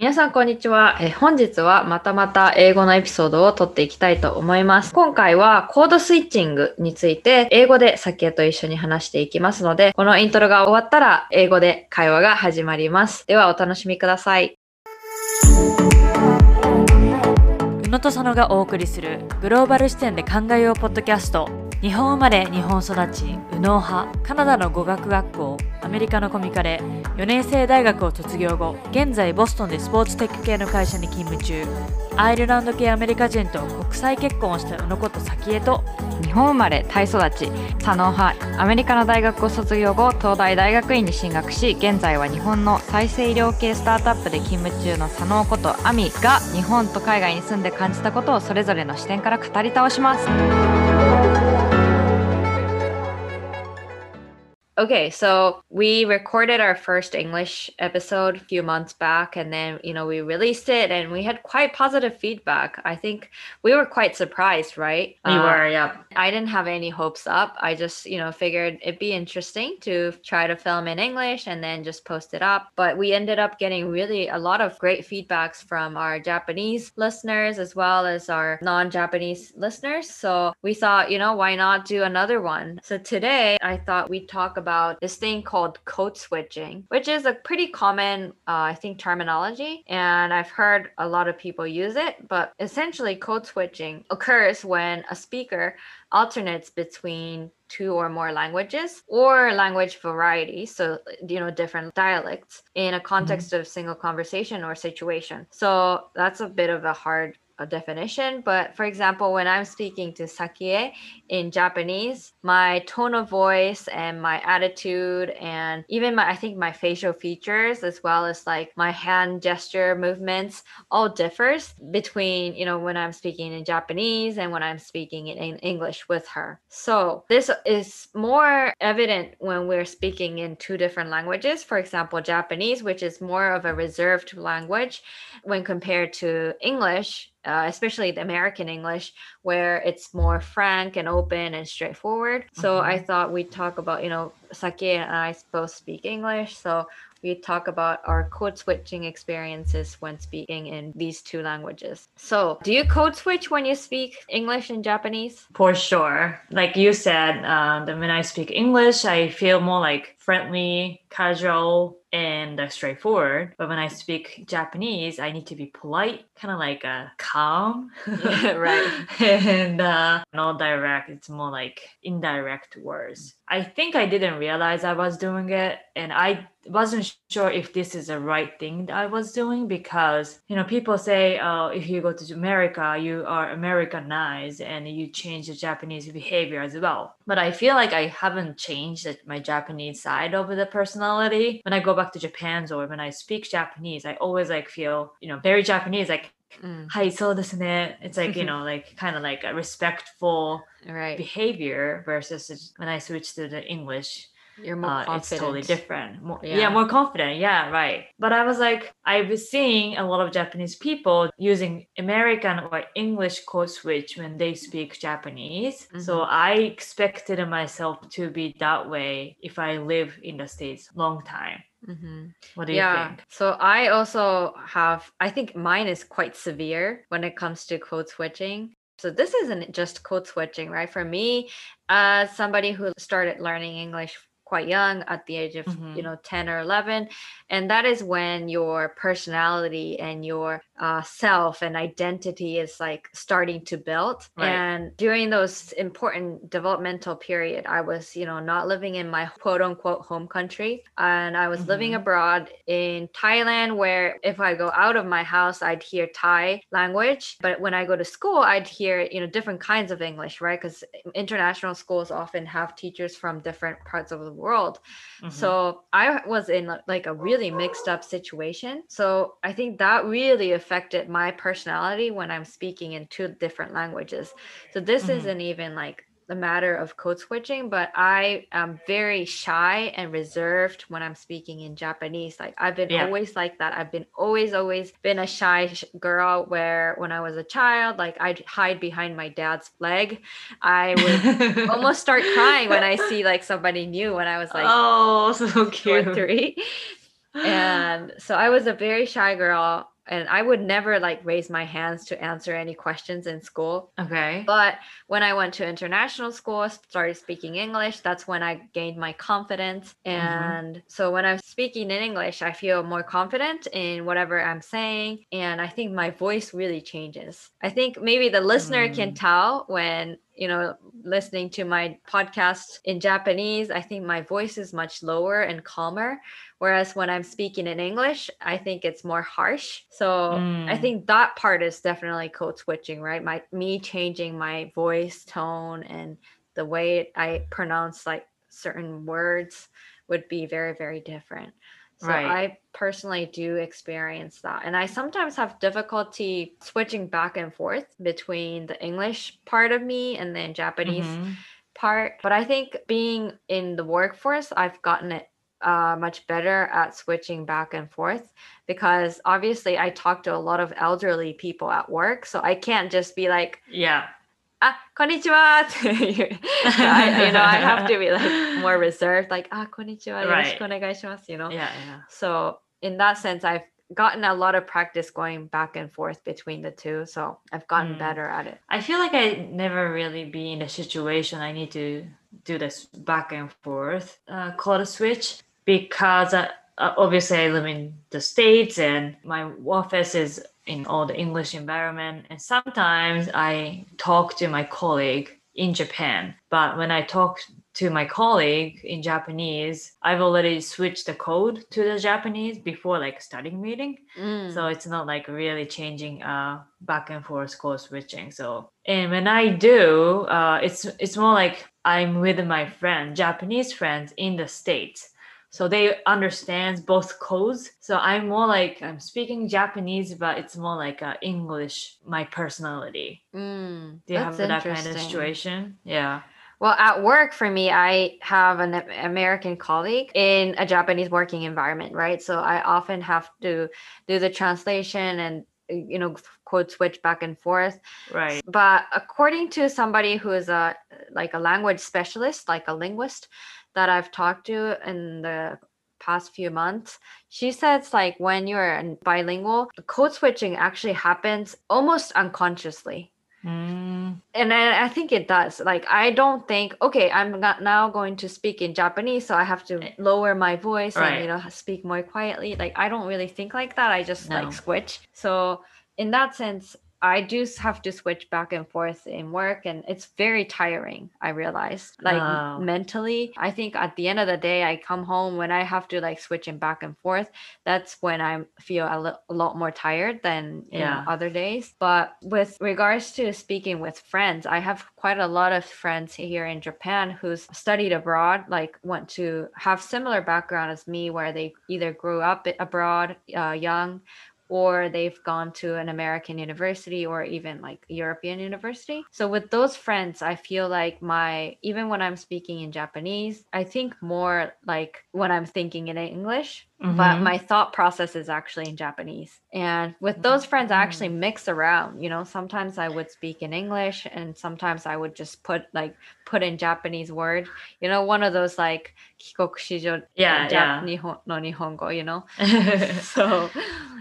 皆さん、こんにちは。え本日はまたまた英語のエピソードを撮っていきたいと思います。今回はコードスイッチングについて英語でサキエと一緒に話していきますので、このイントロが終わったら英語で会話が始まります。ではお楽しみください。宇野と佐野がお送りするグローバル視点で考えようポッドキャスト日本生まれ日本育ち右脳派カナダの語学学校アメリカのコミカレ4年生大学を卒業後現在ボストンでスポーツテック系の会社に勤務中。アイルランド系アメリカ人と国際結婚をした宇野こと早紀江と。日本生まれ、タイ育ち、左脳派、アメリカの大学を卒業後、東大大学院に進学し、現在は日本の再生医療系スタートアップで勤務中の左脳ことアミが日本と海外に住んで感じたことをそれぞれの視点から語り倒します。Okay, so we recorded our first English episode a few months back and then, you know, we released it and we had quite positive feedback. I think we were quite surprised, right? We Uh, were, yeah. I didn't have any hopes up. I just, you know, figured it'd be interesting to try to film in English and then just post it up. But we ended up getting really a lot of great feedbacks from our Japanese listeners as well as our non-Japanese listeners. So we thought, you know, why not do another one? So today I thought we'd talk about this thing called code switching, which is a pretty common, uh, I think, terminology. And I've heard a lot of people use it. But essentially, code switching occurs when a speaker alternates between two or more languages or language variety so you know different dialects in a mm-hmm. context of single conversation or situation. So that's a bit of a hard uh, definition but for example when i'm speaking to sakie in japanese my tone of voice and my attitude and even my i think my facial features as well as like my hand gesture movements all differs between you know when i'm speaking in japanese and when i'm speaking in english with her. So this is more evident when we're speaking in two different languages for example japanese which is more of a reserved language when compared to english uh, especially the American English, where it's more frank and open and straightforward. So I thought we'd talk about, you know, Saki and I both speak English, so we talk about our code switching experiences when speaking in these two languages. So, do you code switch when you speak English and Japanese? For sure. Like you said, uh, that when I speak English, I feel more like friendly, casual, and uh, straightforward. But when I speak Japanese, I need to be polite, kind of like uh, calm. Yeah, right. and uh, not direct. It's more like indirect words. I think I didn't realize I was doing it, and I wasn't sure if this is the right thing that I was doing because you know people say, "Oh, if you go to America, you are Americanized and you change the Japanese behavior as well." But I feel like I haven't changed my Japanese side side of the personality. When I go back to Japan or when I speak Japanese, I always like feel, you know, very Japanese, like Mm. So this and it. It's like, you know, like kind of like a respectful right. behavior versus when I switch to the English, you're more uh, it's totally different. More, yeah. Yeah. more confident. Yeah, right. But I was like, I was seeing a lot of Japanese people using American or English code switch when they speak Japanese. So I expected myself to be that way if I live in the States long time. Mhm. What do you yeah. think? So I also have, I think mine is quite severe when it comes to code switching. So this isn't just code switching, right? For me, as somebody who started learning English quite young at the age of Mhm. you know 10 or 11 and that is when your personality and your uh, self and identity is like starting to build Right. and during those important developmental period i was you know not living in my quote unquote home country and i was living Mhm. abroad in thailand where if i go out of my house i'd hear thai language but when i go to school i'd hear you know different kinds of english right because international schools often have teachers from different parts of the world Mhm. so I was in like a really mixed up situation. So I think that really affected my personality when I'm speaking in two different languages. So this Mhm. isn't even like the matter of code switching, but I am very shy and reserved when I'm speaking in Japanese. Like I've been Yeah. always like that. I've been always, always been a shy sh- girl where when I was a child, like I'd hide behind my dad's leg. I would almost start crying when I see like somebody new when I was like oh, so two cute. three. and so I was a very shy girl and I would never like raise my hands to answer any questions in school. Okay. But when I went to international school, started speaking English, that's when I gained my confidence. Mm-hmm. And so when I'm speaking in English, I feel more confident in whatever I'm saying. And I think my voice really changes. I think maybe the listener can Mm. tell when you know, listening to my podcast in Japanese, I think my voice is much lower and calmer. Whereas when I'm speaking in English, I think it's more harsh. So I Mm. think that part is definitely code switching, right? My me changing my voice tone and the way I pronounce like certain words would be very, very different. So Right. I personally do experience that. And I sometimes have difficulty switching back and forth between the English part of me and then Japanese Mhm. part. But I think being in the workforce, I've gotten it uh, much better at switching back and forth because obviously I talk to a lot of elderly people at work. So I can't just be like, Yeah. Ah, konnichiwa. I, you know, I have to be like more reserved, like, ah, konnichiwa, Right. yoroshiku you know? Yeah, yeah. So in that sense, I've gotten a lot of practice going back and forth between the two. So I've gotten Mm. better at it. I feel like I never really be in a situation I need to do this back and forth uh, code switch because uh, obviously I live in the states and my office is in all the English environment and sometimes I talk to my colleague in Japan. But when I talk to my colleague in Japanese I've already switched the code to the Japanese before like starting meeting Mm. so it's not like really changing uh back and forth code switching. So and when i do uh it's it's more like i'm with my friend japanese friends in the states so they understand both codes. So i'm more like i'm speaking japanese but it's more like uh, english my personality. Mm, do you have that kind of situation? Yeah. Well, at work for me, I have an American colleague in a Japanese working environment, right? So I often have to do the translation and you know code switch back and forth. right. But according to somebody who is a like a language specialist, like a linguist that I've talked to in the past few months, she says like when you're in bilingual, code switching actually happens almost unconsciously. Mm, and I, I think it does. Like i don't think okay i'm not now going to speak in japanese so i have to lower my voice and you know speak more quietly. Like i don't really think like that. I just No. like switch. So in that sense i do have to switch back and forth in work and it's very tiring i realize like Oh. mentally i think at the end of the day i come home when i have to like switch in back and forth that's when i feel a, lot more tired than Yeah. other days but with regards to speaking with friends i have quite a lot of friends here in japan who's studied abroad like went to have similar background as me where they either grew up abroad uh, young or they've gone to an American university or even like a European university. So with those friends, I feel like my even when I'm speaking in Japanese, I think more like when I'm thinking in English, but Mhm. my thought process is actually in Japanese. And with those friends, I actually mix around. You know, sometimes I would speak in English, and sometimes I would just put like put in Japanese word. You know, one of those like kikokushijo Yeah, yeah. Nihon, no nihongo. You know, so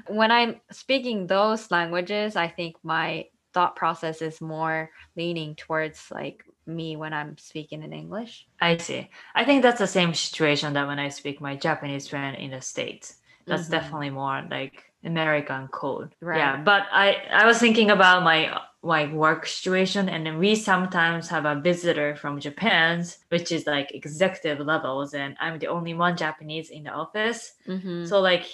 when I'm speaking those languages, I think my thought process is more leaning towards like me when I'm speaking in English. I see. I think that's the same situation that when I speak my Japanese friend in the States. That's Mhm. definitely more like American code. Right. Yeah. But I I was thinking about my my work situation and then we sometimes have a visitor from Japan, which is like executive levels, and I'm the only one Japanese in the office. Mhm. So like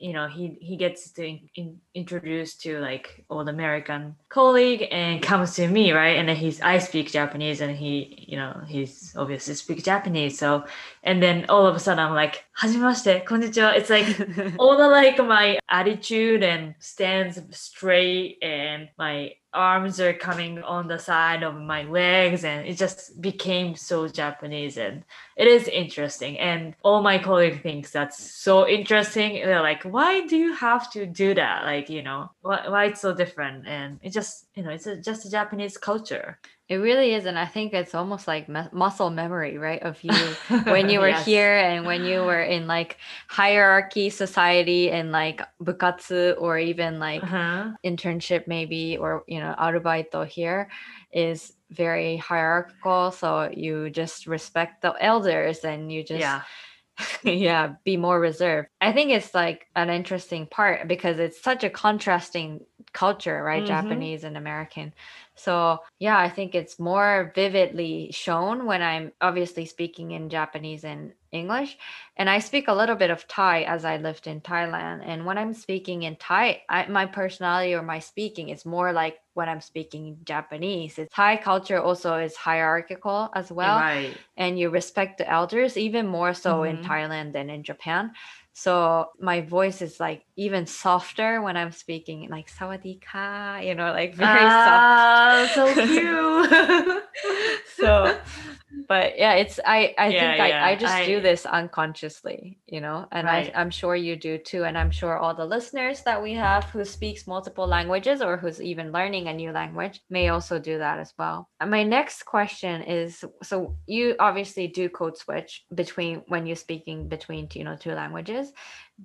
you know he he gets to in, in, introduced to like old american colleague and comes to me right? And then he's i speak japanese and he you know he's obviously speak japanese. So and then all of a sudden i'm like hajimashite konnichiwa. It's like all the like my attitude and stands straight and my arms are coming on the side of my legs and it just became so Japanese and it is interesting. And all my colleagues thinks that's so interesting. They're like why do you have to do that? Like you know why, why it's so different? And it just you know it's a, just a Japanese culture It really is, and I think it's almost like mu- muscle memory, right? Of you when you were Yes. here and when you were in like hierarchy society and like bukatsu or even like Uh-huh. internship maybe or you know arubaito here is very hierarchical. So you just respect the elders and you just yeah. yeah be more reserved i think it's like an interesting part because it's such a contrasting culture right Mhm. japanese and american so yeah i think it's more vividly shown when i'm obviously speaking in japanese and english and i speak a little bit of thai as i lived in thailand and when i'm speaking in thai I, my personality or my speaking is more like when i'm speaking japanese it's, thai culture also is hierarchical as well right. and you respect the elders even more so in Mhm. Thailand than in Japan. So my voice is like even softer when I'm speaking, like sawadika, you know, like very Ah, so cute. so, but yeah, it's I I Yeah, think yeah, I, I just I- do this unconsciously, you know, and Right. I I'm sure you do too, and I'm sure all the listeners that we have who speaks multiple languages or who's even learning a new language may also do that as well. And my next question is: so you obviously do code switch between when you're speaking between you know two languages.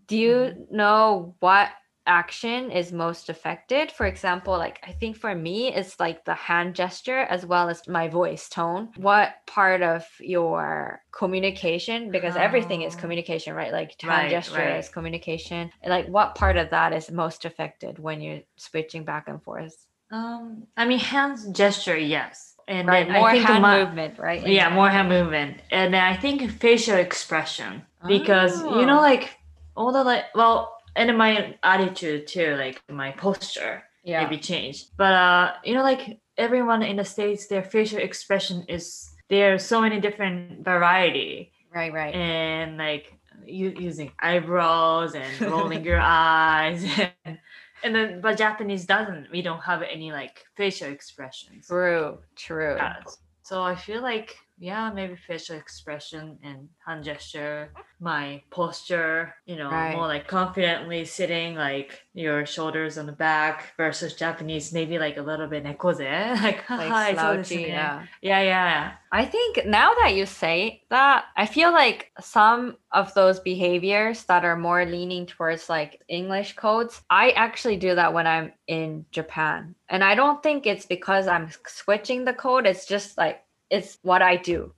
Do you Mm-hmm. know what action is most affected. For example like i think for me it's like the hand gesture as well as my voice tone. What part of your communication because everything is Oh. communication right? Like hand Right, gesture right. is communication. Like what part of that is most affected when you're switching back and forth? Um, I mean, hands gesture, yes, and right then more hand my- movement right? Yeah, more hand movement, and then I think facial expression because you know, Oh. like all the like, well, and my attitude too, like my posture yeah maybe changed. But uh, you know, like everyone in the states, their facial expression is there are so many different variety, right right and like you using eyebrows and rolling your eyes and. And then, but Japanese doesn't. We don't have any like facial expressions. true true Yeah, So I feel like yeah, maybe facial expression and hand gesture, my posture, you know, Right. more like confidently sitting, like your shoulders on the back versus Japanese, maybe like a little bit nekoze, like, like slouchy yeah yeah, yeah, I think now that you say that, I feel like some of those behaviors that are more leaning towards like English codes, I actually do that when I'm in Japan. And I don't think it's because I'm switching the code, it's just like it's what I do.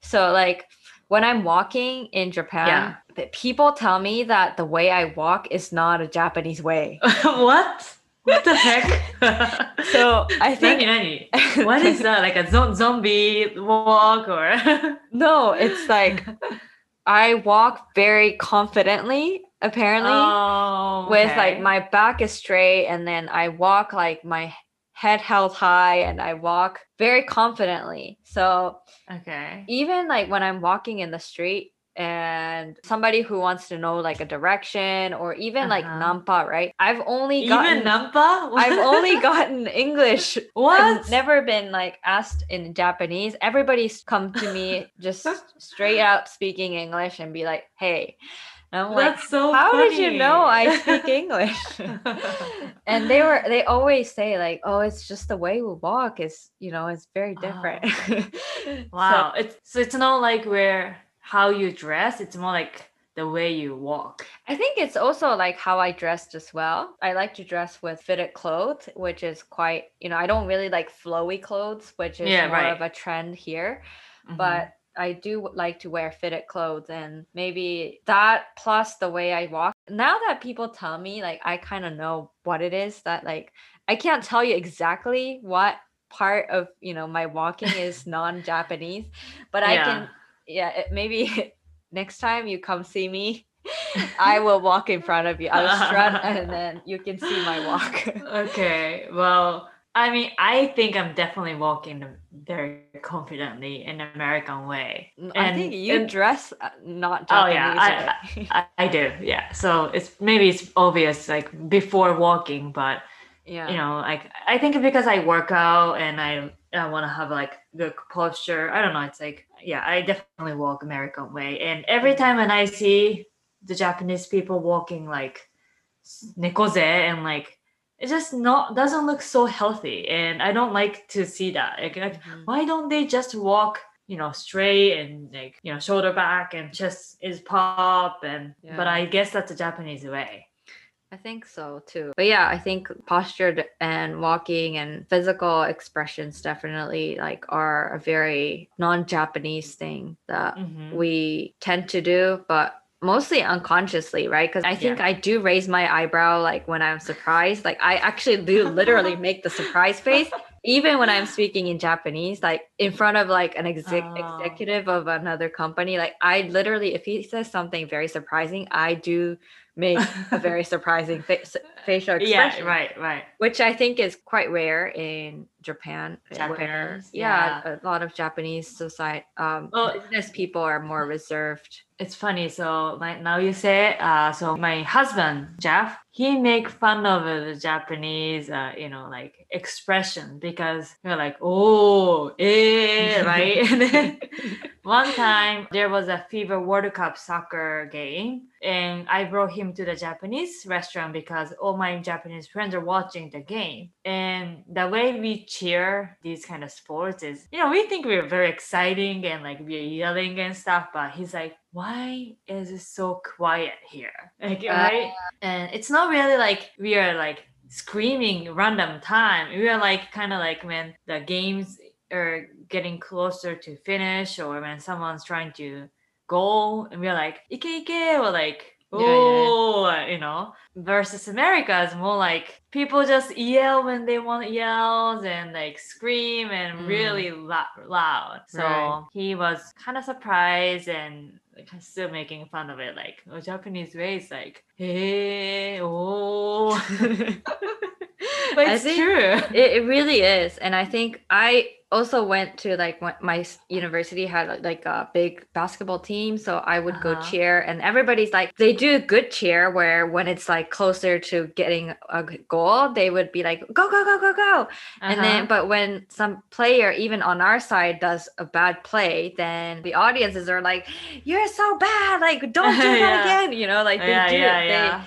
So like when I'm walking in Japan, p- people tell me that the way I walk is not a Japanese way. what? What the heck? So I think Nani, nani? What is that? Like a zo- zombie walk or? no, it's like I walk very confidently, apparently, oh, with like my back is straight, and then I walk like my head held high, and I walk very confidently. So okay. even like when I'm walking in the street and somebody who wants to know like a direction or even like Uh-huh. nampa, right? I've only gotten Even Nampa? I've only gotten English what? I've never been like asked in Japanese. Everybody's come to me just straight out speaking English and be like, "Hey," I'm like, That's so "How funny. did you know I speak English?" and they were they always say like, "Oh, it's just the way we walk is you know it's very different." So, wow. it's so it's not like where how you dress. It's more like the way you walk. I think it's also like how I dressed as well. I like to dress with fitted clothes, which is quite, you know, I don't really like flowy clothes, which is Yeah, more right. of a trend here. Mhm. But I do like to wear fitted clothes and maybe that plus the way I walk. Now that people tell me, like, I kind of know what it is that, like, I can't tell you exactly what part of, you know, my walking is non Japanese, but I can, yeah, it, maybe next time you come see me, I will walk in front of you. I'll strut and then you can see my walk. okay. Well, I mean, I think I'm definitely walking very confidently in American way. I think you and- dress uh, not Oh, yeah, way. I, I do, yeah. So it's maybe it's obvious like before walking, but yeah. you know, like I think because I work out and I I want to have like good posture. I don't know. It's like yeah, I definitely walk American way, and every time when I see the Japanese people walking like nekoze and like it just not doesn't look so healthy and i don't like to see that like, Mhm. why don't they just walk you know straight and like you know shoulder back and chest is pop and but i guess that's the japanese way I think so too. But yeah, I think posture and walking and physical expressions definitely like are a very non-Japanese thing that Mhm. we tend to do, but mostly unconsciously, right? Because I think Yeah. I do raise my eyebrow like when I'm surprised. Like I actually do literally make the surprise face. Even when I'm speaking in Japanese, like in front of like an exec- Oh. executive of another company, like I literally, if he says something very surprising, I do make a very surprising fa- facial expression, yeah right right which I think is quite rare in Japan. Where, Japanese, yeah, yeah. a lot of Japanese society, um, Well- business people are more reserved. It's funny so now you say it, uh, so my husband jeff he make fun of the japanese uh, you know like expression because you're like oh eh, right? And then one time there was a fifa world cup soccer game and i brought him to the japanese restaurant because all my japanese friends are watching the game. And the way we cheer these kind of sports is you know we think we're very exciting and like we're yelling and stuff but he's like why is it so quiet here? Like Uh, right? And it's not really like we are like screaming random time. We are like kind of like when the games are getting closer to finish or when someone's trying to goal and we're like ike ike or like Yeah, yeah, yeah. oh you know versus america is more like people just yell when they want yells and like scream and Mm. really lou- loud so Right. he was kind of surprised and still making fun of it like oh, japanese way is like hey oh but I it's think- true It, it really is, and I think I also went to like my university had like a big basketball team, so I would go Uh-huh. cheer, and everybody's like they do good cheer where when it's like closer to getting a goal, they would be like go go go go go, and then Uh-huh. but when some player even on our side does a bad play, then the audiences are like you're so bad, like don't do that Yeah. again, you know, like they yeah do yeah they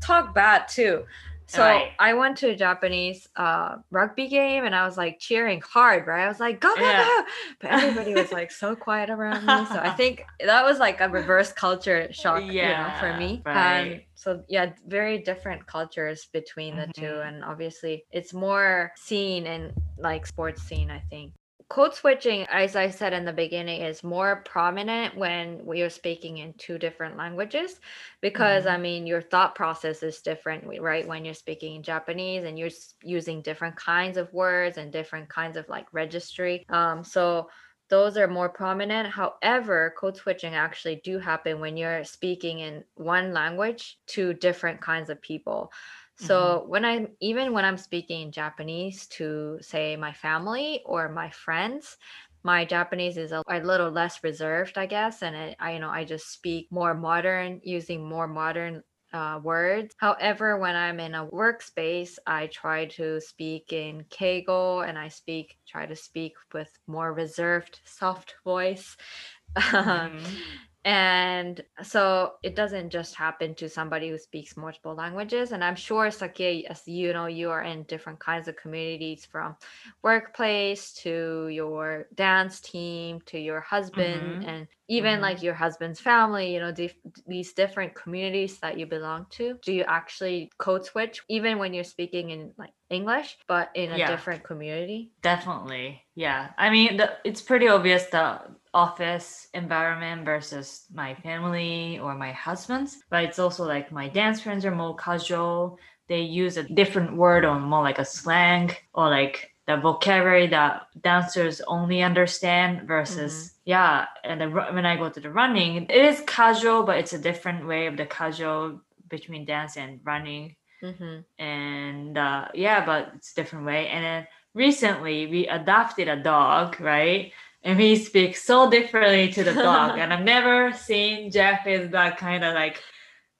talk bad too. So Right. I went to a Japanese uh, rugby game and I was like cheering hard, right? I was like, go, go, Yeah. go. But everybody was like so quiet around me. So I think that was like a reverse culture shock, you know, for me. right. And so yeah, very different cultures between the two. Mhm. And obviously it's more seen in like sports scene, I think. Code switching, as I said in the beginning, is more prominent when we are speaking in two different languages because Mhm. I mean, your thought process is different, right? When you're speaking in Japanese and you're using different kinds of words and different kinds of like registry. Um, so those are more prominent. However, code switching actually do happen when you're speaking in one language to different kinds of people. So when I'm even when I'm speaking in Japanese to say my family or my friends, my Japanese is a, a little less reserved, I guess, and it, I you know I just speak more modern using more modern uh, words. However, when I'm in a workspace, I try to speak in Keigo and I speak try to speak with more reserved, soft voice. Mhm. And so it doesn't just happen to somebody who speaks multiple languages. And I'm sure, Sakie, as you know, you are in different kinds of communities from workplace to your dance team to your husband Mhm. and even Mhm. like your husband's family, you know, dif- these different communities that you belong to. Do you actually code switch even when you're speaking in like English, but in a Yeah. different community? Definitely. Yeah. I mean, the, it's pretty obvious the office environment versus my family or my husband's, but it's also like my dance friends are more casual. They use a different word or more like a slang or like the vocabulary that dancers only understand versus yeah and the, when i go to the running it is casual but it's a different way of the casual between dance and running Mm-hmm. and uh, yeah, but it's a different way. And then recently we adopted a dog, right? And he speaks so differently to the dog, and I've never seen Jeff is that kind of like,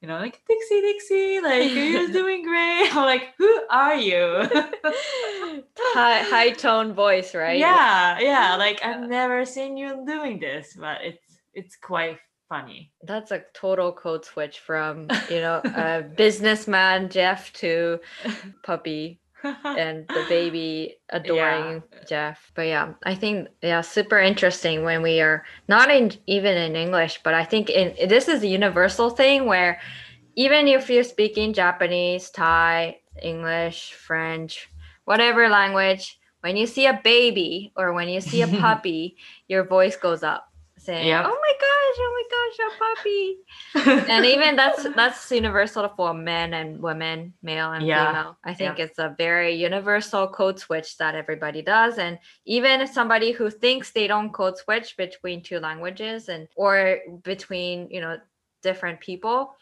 you know, like Dixie, Dixie, like you're doing great. I'm like, who are you? high high tone voice, right? Yeah, yeah. Like I've never seen you doing this, but it's it's quite funny. That's a total code switch from, you know, a businessman Jeff to puppy and the baby adoring yeah. Jeff. But yeah, I think yeah, super interesting when we are not in even in English, but I think in this is a universal thing where even if you're speaking Japanese, Thai, English, French, whatever language, when you see a baby or when you see a puppy, your voice goes up saying, yep. "Oh my gosh, oh my gosh, a puppy!" and even that's that's universal for men and women, male and yeah. female. I think yep. it's a very universal code switch that everybody does, and even if somebody who thinks they don't code switch between two languages and or between you know different people,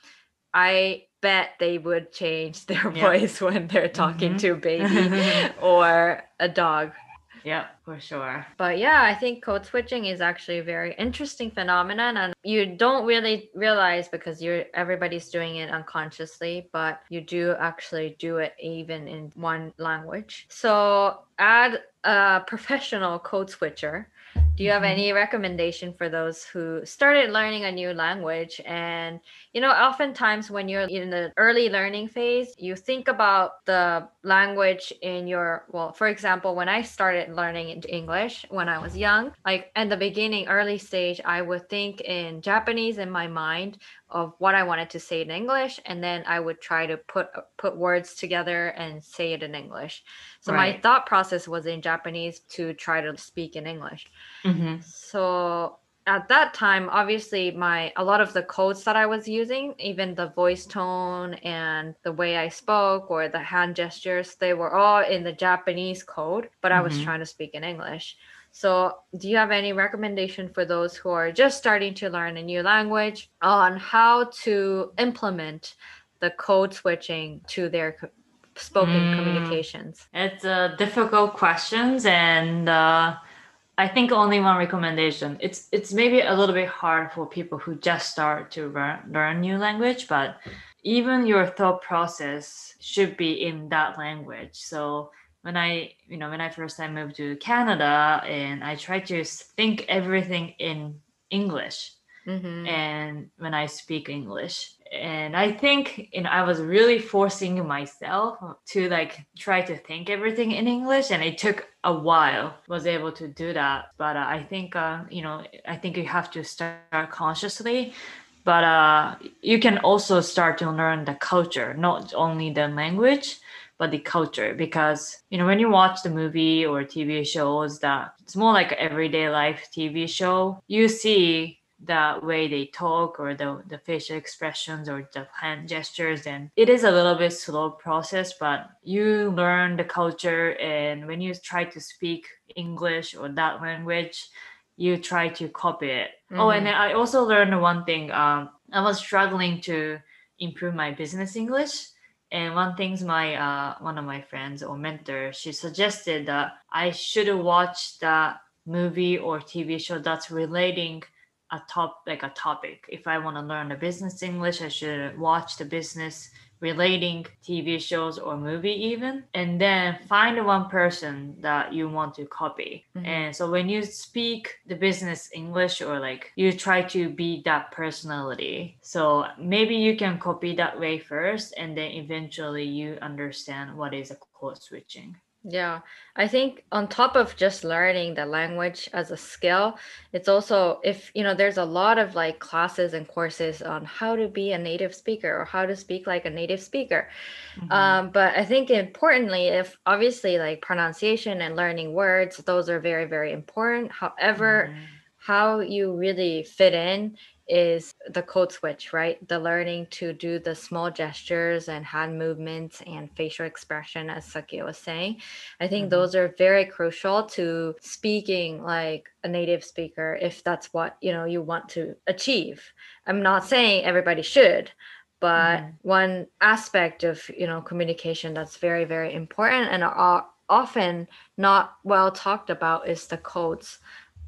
I bet they would change their yep. voice when they're talking mm-hmm. to a baby or a dog yeah, for sure. But yeah, I think code switching is actually a very interesting phenomenon and you don't really realize because you're everybody's doing it unconsciously, but you do actually do it even in one language. So add a professional code switcher do you have mm-hmm. any recommendation for those who started learning a new language and you know oftentimes when you're in the early learning phase you think about the language in your well for example when i started learning english when i was young like in the beginning early stage i would think in japanese in my mind of what I wanted to say in English, and then I would try to put put words together and say it in English. So right. my thought process was in Japanese to try to speak in English. Mm-hmm. So at that time, obviously, my a lot of the codes that I was using, even the voice tone and the way I spoke or the hand gestures, they were all in the Japanese code, but mm-hmm. I was mm-hmm. trying to speak in English. So, do you have any recommendation for those who are just starting to learn a new language on how to implement the code switching to their spoken mm, communications? It's a difficult questions, and uh, I think only one recommendation. It's it's maybe a little bit hard for people who just start to learn learn new language, but even your thought process should be in that language. So when I, you know, when I first time moved to Canada and I tried to think everything in English. Mm-hmm. And when I speak English, and I think, you know, I was really forcing myself to like try to think everything in English, and it took a while. Was able to do that, but uh, I think, uh, you know, I think you have to start consciously but uh, you can also start to learn the culture not only the language but the culture because you know when you watch the movie or tv shows that it's more like everyday life tv show you see the way they talk or the, the facial expressions or the hand gestures and it is a little bit slow process but you learn the culture and when you try to speak english or that language you try to copy it mm-hmm. oh and mm-hmm. i also learned one thing um, i was struggling to improve my business english and one thing's my uh, one of my friends or mentor, she suggested that I should watch the movie or TV show that's relating a top like a topic. If I want to learn the business English, I should watch the business relating TV shows or movie even and then find one person that you want to copy mm-hmm. and so when you speak the business English or like you try to be that personality so maybe you can copy that way first and then eventually you understand what is a code switching yeah, I think on top of just learning the language as a skill, it's also if you know there's a lot of like classes and courses on how to be a native speaker or how to speak like a native speaker. Mm-hmm. Um, but I think importantly, if obviously like pronunciation and learning words, those are very very important. However, mm-hmm. how you really fit in is the code switch, right? The learning to do the small gestures and hand movements and facial expression, as Sakie was saying. I think mm-hmm. those are very crucial to speaking like a native speaker if that's what you know you want to achieve. I'm not saying everybody should, but mm-hmm. one aspect of you know communication that's very very important and are often not well talked about is the codes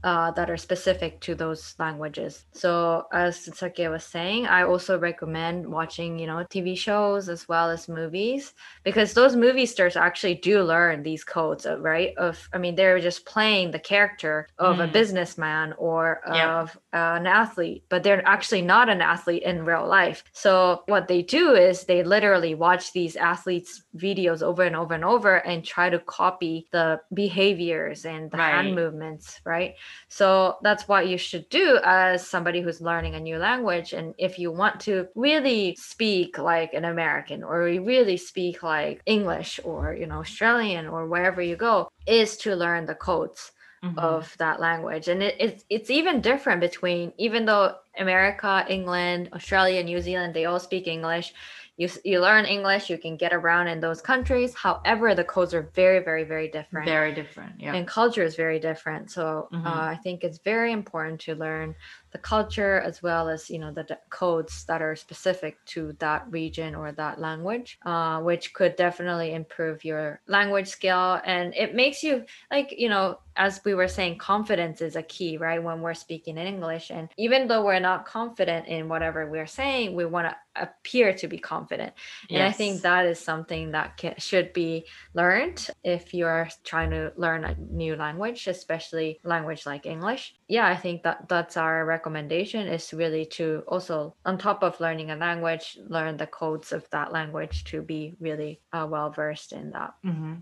uh, that are specific to those languages. So as Sakie was saying, I also recommend watching, you know, TV shows as well as movies because those movie stars actually do learn these codes, of, right? Of I mean, they're just playing the character of mm. a businessman or of uh, an athlete, but they're actually not an athlete in real life. So what they do is they literally watch these athletes' videos over and over and over and try to copy the behaviors and the right. hand movements, right? So that's what you should do as somebody who's learning a new language. And if you want to really speak like an American or really speak like English or, you know, Australian or wherever you go, is to learn the codes. Mm-hmm. of that language and it, it's it's even different between even though america england australia new zealand they all speak english you you learn English, you can get around in those countries. However, the codes are very, very, very different. Very different, yeah. And culture is very different. So mm-hmm. uh, I think it's very important to learn the culture as well as you know the de- codes that are specific to that region or that language, uh, which could definitely improve your language skill. And it makes you like you know as we were saying, confidence is a key, right? When we're speaking in English. And even though we're not confident in whatever we're saying, we want to appear to be confident. Yes. And I think that is something that can, should be learned if you're trying to learn a new language, especially language like English. Yeah, I think that that's our recommendation is really to also, on top of learning a language, learn the codes of that language to be really uh, well versed in that. Mm-hmm.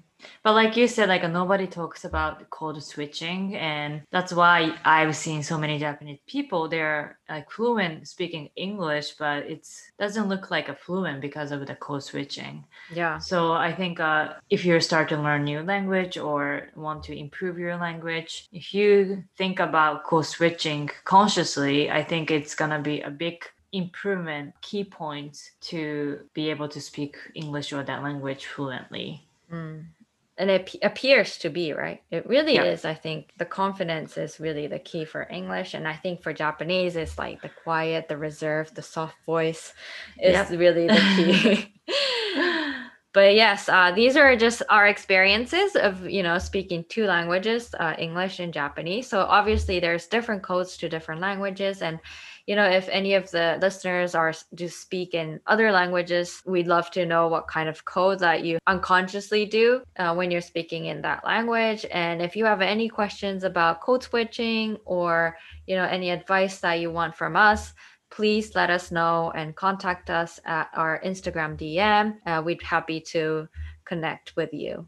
But like you said, like nobody talks about code switching, and that's why I've seen so many Japanese people. They're like fluent speaking English, but it doesn't look like a fluent because of the code switching. Yeah. So I think uh, if you start to learn new language or want to improve your language, if you think about code switching consciously, I think it's gonna be a big improvement key point to be able to speak English or that language fluently. Mm and it appears to be right it really yeah. is i think the confidence is really the key for english and i think for japanese it's like the quiet the reserved the soft voice is yep. really the key but yes uh, these are just our experiences of you know speaking two languages uh, english and japanese so obviously there's different codes to different languages and you know, if any of the listeners are do speak in other languages, we'd love to know what kind of code that you unconsciously do uh, when you're speaking in that language. And if you have any questions about code switching or you know any advice that you want from us, please let us know and contact us at our Instagram DM. Uh, we'd happy to connect with you.